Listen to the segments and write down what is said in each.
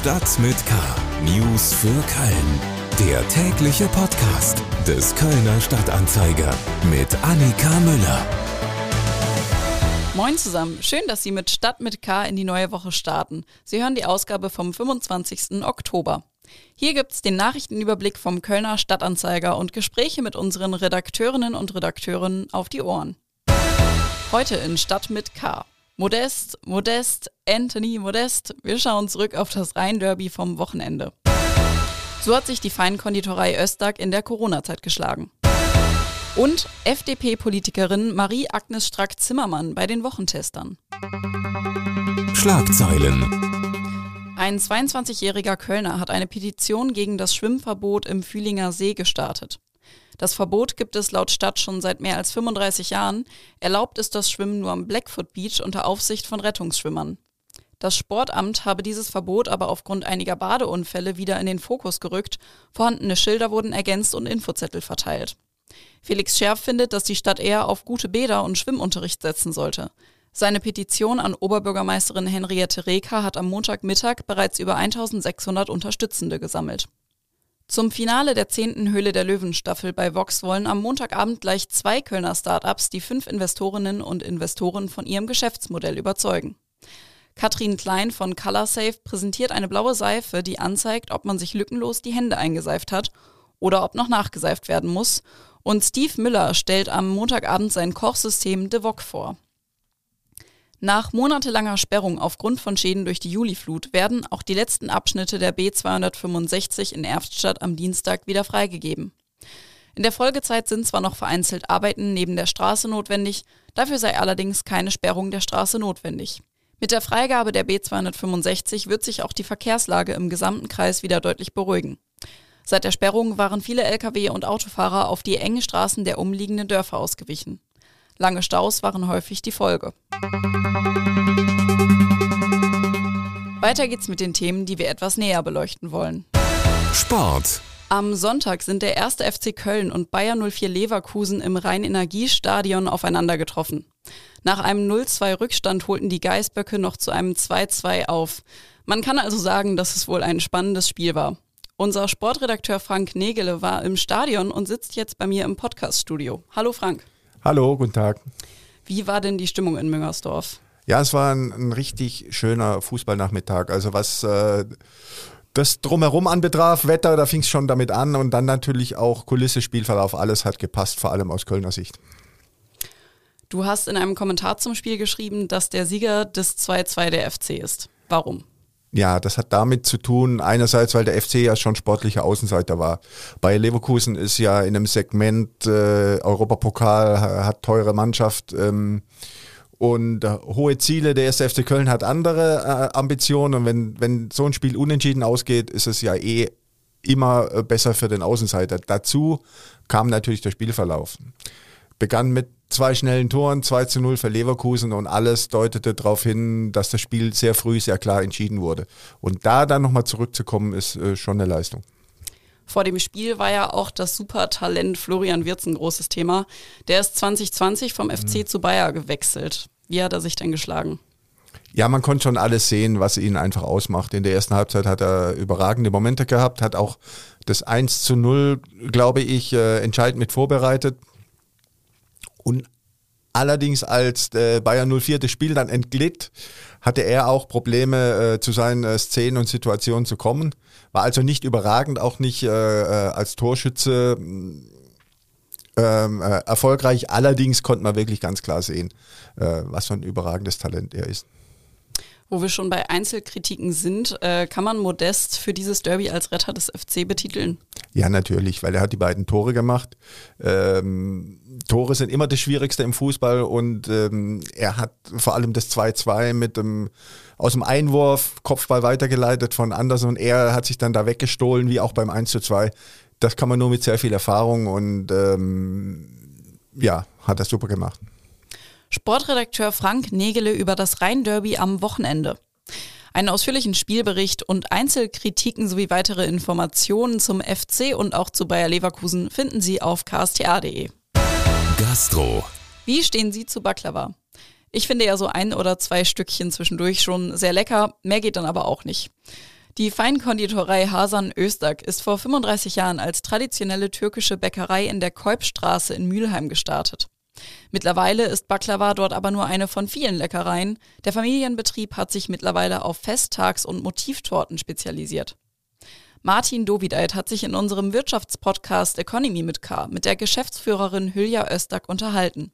Stadt mit K. News für Köln. Der tägliche Podcast des Kölner Stadtanzeiger mit Annika Müller. Moin zusammen, schön, dass Sie mit Stadt mit K in die neue Woche starten. Sie hören die Ausgabe vom 25. Oktober. Hier gibt's den Nachrichtenüberblick vom Kölner Stadtanzeiger und Gespräche mit unseren Redakteurinnen und Redakteuren auf die Ohren. Heute in Stadt mit K. Modest, Modest, Anthony Modest. Wir schauen zurück auf das Rhein-Derby vom Wochenende. So hat sich die Feinkonditorei Östag in der Corona-Zeit geschlagen. Und FDP-Politikerin Marie-Agnes Strack-Zimmermann bei den Wochentestern. Schlagzeilen. Ein 22-jähriger Kölner hat eine Petition gegen das Schwimmverbot im Fühlinger See gestartet. Das Verbot gibt es laut Stadt schon seit mehr als 35 Jahren. Erlaubt ist das Schwimmen nur am Blackfoot Beach unter Aufsicht von Rettungsschwimmern. Das Sportamt habe dieses Verbot aber aufgrund einiger Badeunfälle wieder in den Fokus gerückt. Vorhandene Schilder wurden ergänzt und Infozettel verteilt. Felix Scherf findet, dass die Stadt eher auf gute Bäder und Schwimmunterricht setzen sollte. Seine Petition an Oberbürgermeisterin Henriette Reker hat am Montagmittag bereits über 1600 Unterstützende gesammelt. Zum Finale der zehnten Höhle der Löwen-Staffel bei Vox wollen am Montagabend gleich zwei Kölner Startups die fünf Investorinnen und Investoren von ihrem Geschäftsmodell überzeugen. Katrin Klein von ColorSafe präsentiert eine blaue Seife, die anzeigt, ob man sich lückenlos die Hände eingeseift hat oder ob noch nachgeseift werden muss. Und Steve Müller stellt am Montagabend sein Kochsystem DeVoc vor. Nach monatelanger Sperrung aufgrund von Schäden durch die Juliflut werden auch die letzten Abschnitte der B265 in Erftstadt am Dienstag wieder freigegeben. In der Folgezeit sind zwar noch vereinzelt Arbeiten neben der Straße notwendig, dafür sei allerdings keine Sperrung der Straße notwendig. Mit der Freigabe der B265 wird sich auch die Verkehrslage im gesamten Kreis wieder deutlich beruhigen. Seit der Sperrung waren viele Lkw und Autofahrer auf die engen Straßen der umliegenden Dörfer ausgewichen. Lange Staus waren häufig die Folge. Weiter geht's mit den Themen, die wir etwas näher beleuchten wollen. Sport. Am Sonntag sind der erste FC Köln und Bayer 04 Leverkusen im Rhein-Energiestadion aufeinander getroffen. Nach einem 0-2 Rückstand holten die Geißböcke noch zu einem 2-2 auf. Man kann also sagen, dass es wohl ein spannendes Spiel war. Unser Sportredakteur Frank Negele war im Stadion und sitzt jetzt bei mir im Podcaststudio. Hallo Frank. Hallo, guten Tag. Wie war denn die Stimmung in Müngersdorf? Ja, es war ein, ein richtig schöner Fußballnachmittag. Also was äh, das drumherum anbetraf, Wetter, da fing es schon damit an und dann natürlich auch Kulisse, Spielverlauf, alles hat gepasst, vor allem aus Kölner Sicht. Du hast in einem Kommentar zum Spiel geschrieben, dass der Sieger des 2-2 der FC ist. Warum? Ja, das hat damit zu tun, einerseits, weil der FC ja schon sportlicher Außenseiter war. Bei Leverkusen ist ja in einem Segment äh, Europapokal, hat teure Mannschaft ähm, und äh, hohe Ziele. Der erste FC Köln hat andere äh, Ambitionen und wenn, wenn so ein Spiel unentschieden ausgeht, ist es ja eh immer äh, besser für den Außenseiter. Dazu kam natürlich der Spielverlauf. Begann mit zwei schnellen Toren, 2 zu 0 für Leverkusen und alles deutete darauf hin, dass das Spiel sehr früh, sehr klar entschieden wurde. Und da dann nochmal zurückzukommen, ist äh, schon eine Leistung. Vor dem Spiel war ja auch das Supertalent Florian Wirz ein großes Thema. Der ist 2020 vom FC mhm. zu Bayer gewechselt. Wie hat er sich denn geschlagen? Ja, man konnte schon alles sehen, was ihn einfach ausmacht. In der ersten Halbzeit hat er überragende Momente gehabt, hat auch das 1 zu 0, glaube ich, äh, entscheidend mit vorbereitet. Und allerdings, als äh, Bayern 04 das Spiel dann entglitt, hatte er auch Probleme, äh, zu seinen äh, Szenen und Situationen zu kommen. War also nicht überragend, auch nicht äh, äh als Torschütze ähm, äh, erfolgreich. Allerdings konnte man wirklich ganz klar sehen, was für ein überragendes Talent er ist. Wo wir schon bei Einzelkritiken sind, äh, kann man Modest für dieses Derby als Retter des FC betiteln? Ja, natürlich, weil er hat die beiden Tore gemacht. Ähm, Tore sind immer das Schwierigste im Fußball und ähm, er hat vor allem das 2-2 mit dem aus dem Einwurf Kopfball weitergeleitet von Anderson. Er hat sich dann da weggestohlen, wie auch beim 1-2. Das kann man nur mit sehr viel Erfahrung und ähm, ja, hat er super gemacht. Sportredakteur Frank Negele über das Rhein-Derby am Wochenende. Einen ausführlichen Spielbericht und Einzelkritiken sowie weitere Informationen zum FC und auch zu Bayer Leverkusen finden Sie auf ksta.de. Gastro. Wie stehen Sie zu Baklava? Ich finde ja so ein oder zwei Stückchen zwischendurch schon sehr lecker, mehr geht dann aber auch nicht. Die Feinkonditorei Hasan Österk ist vor 35 Jahren als traditionelle türkische Bäckerei in der Kolbstraße in Mülheim gestartet. Mittlerweile ist Baklava dort aber nur eine von vielen Leckereien. Der Familienbetrieb hat sich mittlerweile auf Festtags- und Motivtorten spezialisiert. Martin Dovideit hat sich in unserem Wirtschaftspodcast Economy mit K mit der Geschäftsführerin Hülya Östak unterhalten.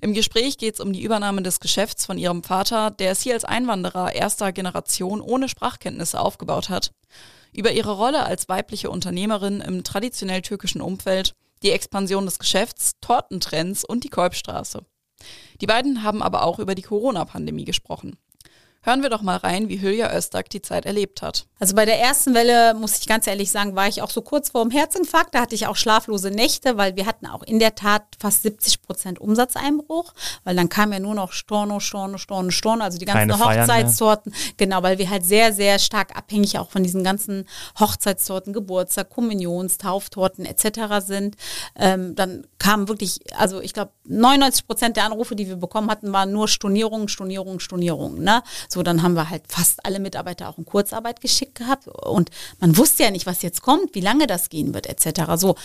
Im Gespräch geht es um die Übernahme des Geschäfts von ihrem Vater, der es hier als Einwanderer erster Generation ohne Sprachkenntnisse aufgebaut hat, über ihre Rolle als weibliche Unternehmerin im traditionell türkischen Umfeld, die Expansion des Geschäfts, Tortentrends und die Kolbstraße. Die beiden haben aber auch über die Corona-Pandemie gesprochen. Hören wir doch mal rein, wie Hülya Öztag die Zeit erlebt hat. Also bei der ersten Welle, muss ich ganz ehrlich sagen, war ich auch so kurz vor dem Herzinfarkt. Da hatte ich auch schlaflose Nächte, weil wir hatten auch in der Tat fast 70 Prozent Umsatzeinbruch, weil dann kam ja nur noch Storno, Storno, Storno, Storno, also die ganzen Keine Hochzeitstorten. Genau, weil wir halt sehr, sehr stark abhängig auch von diesen ganzen Hochzeitstorten, Geburtstag, Kommunions, Tauftorten etc. sind. Ähm, dann kam wirklich, also ich glaube, 99 Prozent der Anrufe, die wir bekommen hatten, waren nur Stornierungen, Stornierungen, Stornierungen. Ne? So, dann haben wir halt fast alle Mitarbeiter auch in Kurzarbeit geschickt gehabt und man wusste ja nicht, was jetzt kommt, wie lange das gehen wird, etc. So,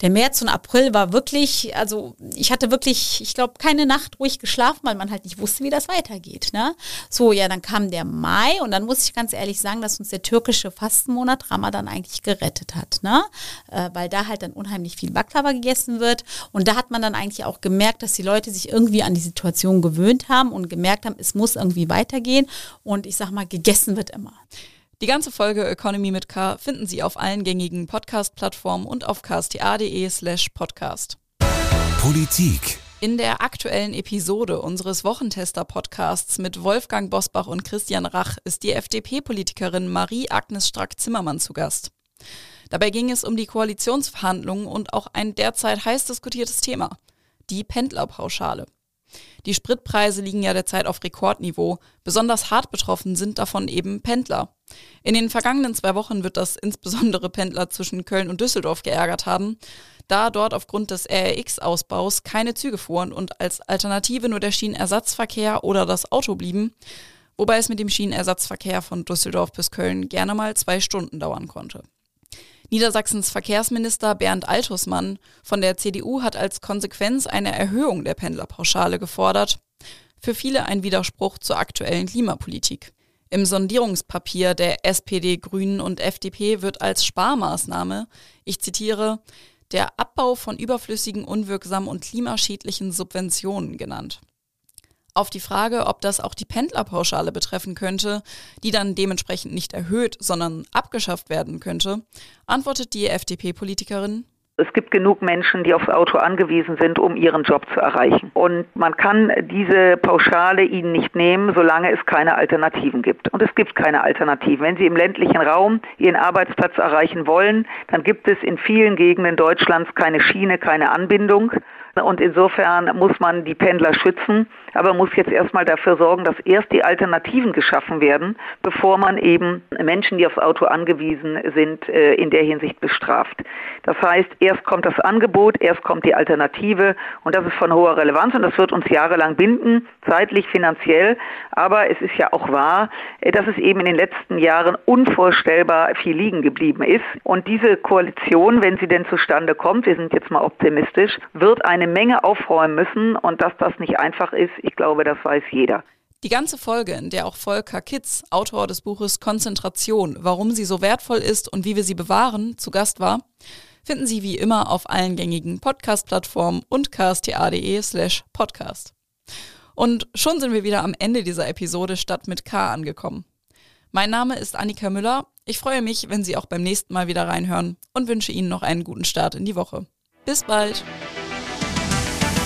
der März und April war wirklich, also ich hatte wirklich, ich glaube, keine Nacht ruhig geschlafen, weil man halt nicht wusste, wie das weitergeht. Ne? So, ja, dann kam der Mai und dann muss ich ganz ehrlich sagen, dass uns der türkische Fastenmonat Ramadan eigentlich gerettet hat, ne? Äh, weil da halt dann unheimlich viel Baklava gegessen wird und da hat man dann eigentlich auch gemerkt, dass die Leute sich irgendwie an die Situation gewöhnt haben und gemerkt haben, es muss irgendwie weitergehen und ich sag mal, gegessen wird immer. Die ganze Folge Economy mit K finden Sie auf allen gängigen Podcast-Plattformen und auf ksta.de slash podcast. Politik. In der aktuellen Episode unseres Wochentester-Podcasts mit Wolfgang Bosbach und Christian Rach ist die FDP-Politikerin Marie-Agnes Strack-Zimmermann zu Gast. Dabei ging es um die Koalitionsverhandlungen und auch ein derzeit heiß diskutiertes Thema, die Pendlerpauschale. Die Spritpreise liegen ja derzeit auf Rekordniveau. Besonders hart betroffen sind davon eben Pendler. In den vergangenen zwei Wochen wird das insbesondere Pendler zwischen Köln und Düsseldorf geärgert haben, da dort aufgrund des RRX-Ausbaus keine Züge fuhren und als Alternative nur der Schienenersatzverkehr oder das Auto blieben, wobei es mit dem Schienenersatzverkehr von Düsseldorf bis Köln gerne mal zwei Stunden dauern konnte. Niedersachsens Verkehrsminister Bernd Altusmann von der CDU hat als Konsequenz eine Erhöhung der Pendlerpauschale gefordert. Für viele ein Widerspruch zur aktuellen Klimapolitik. Im Sondierungspapier der SPD, Grünen und FDP wird als Sparmaßnahme, ich zitiere, der Abbau von überflüssigen, unwirksamen und klimaschädlichen Subventionen genannt. Auf die Frage, ob das auch die Pendlerpauschale betreffen könnte, die dann dementsprechend nicht erhöht, sondern abgeschafft werden könnte, antwortet die FDP-Politikerin, es gibt genug Menschen, die aufs Auto angewiesen sind, um ihren Job zu erreichen. Und man kann diese Pauschale ihnen nicht nehmen, solange es keine Alternativen gibt. Und es gibt keine Alternativen. Wenn Sie im ländlichen Raum Ihren Arbeitsplatz erreichen wollen, dann gibt es in vielen Gegenden Deutschlands keine Schiene, keine Anbindung. Und insofern muss man die Pendler schützen, aber muss jetzt erstmal dafür sorgen, dass erst die Alternativen geschaffen werden, bevor man eben Menschen, die aufs Auto angewiesen sind, äh, in der Hinsicht bestraft. Das heißt, erst kommt das Angebot, erst kommt die Alternative und das ist von hoher Relevanz und das wird uns jahrelang binden, zeitlich, finanziell. Aber es ist ja auch wahr, äh, dass es eben in den letzten Jahren unvorstellbar viel liegen geblieben ist. Und diese Koalition, wenn sie denn zustande kommt, wir sind jetzt mal optimistisch, wird eine eine Menge aufräumen müssen und dass das nicht einfach ist, ich glaube, das weiß jeder. Die ganze Folge, in der auch Volker Kitz, Autor des Buches Konzentration, warum sie so wertvoll ist und wie wir sie bewahren, zu Gast war, finden Sie wie immer auf allen gängigen Podcast-Plattformen und ksta.de slash podcast. Und schon sind wir wieder am Ende dieser Episode Stadt mit K angekommen. Mein Name ist Annika Müller. Ich freue mich, wenn Sie auch beim nächsten Mal wieder reinhören und wünsche Ihnen noch einen guten Start in die Woche. Bis bald!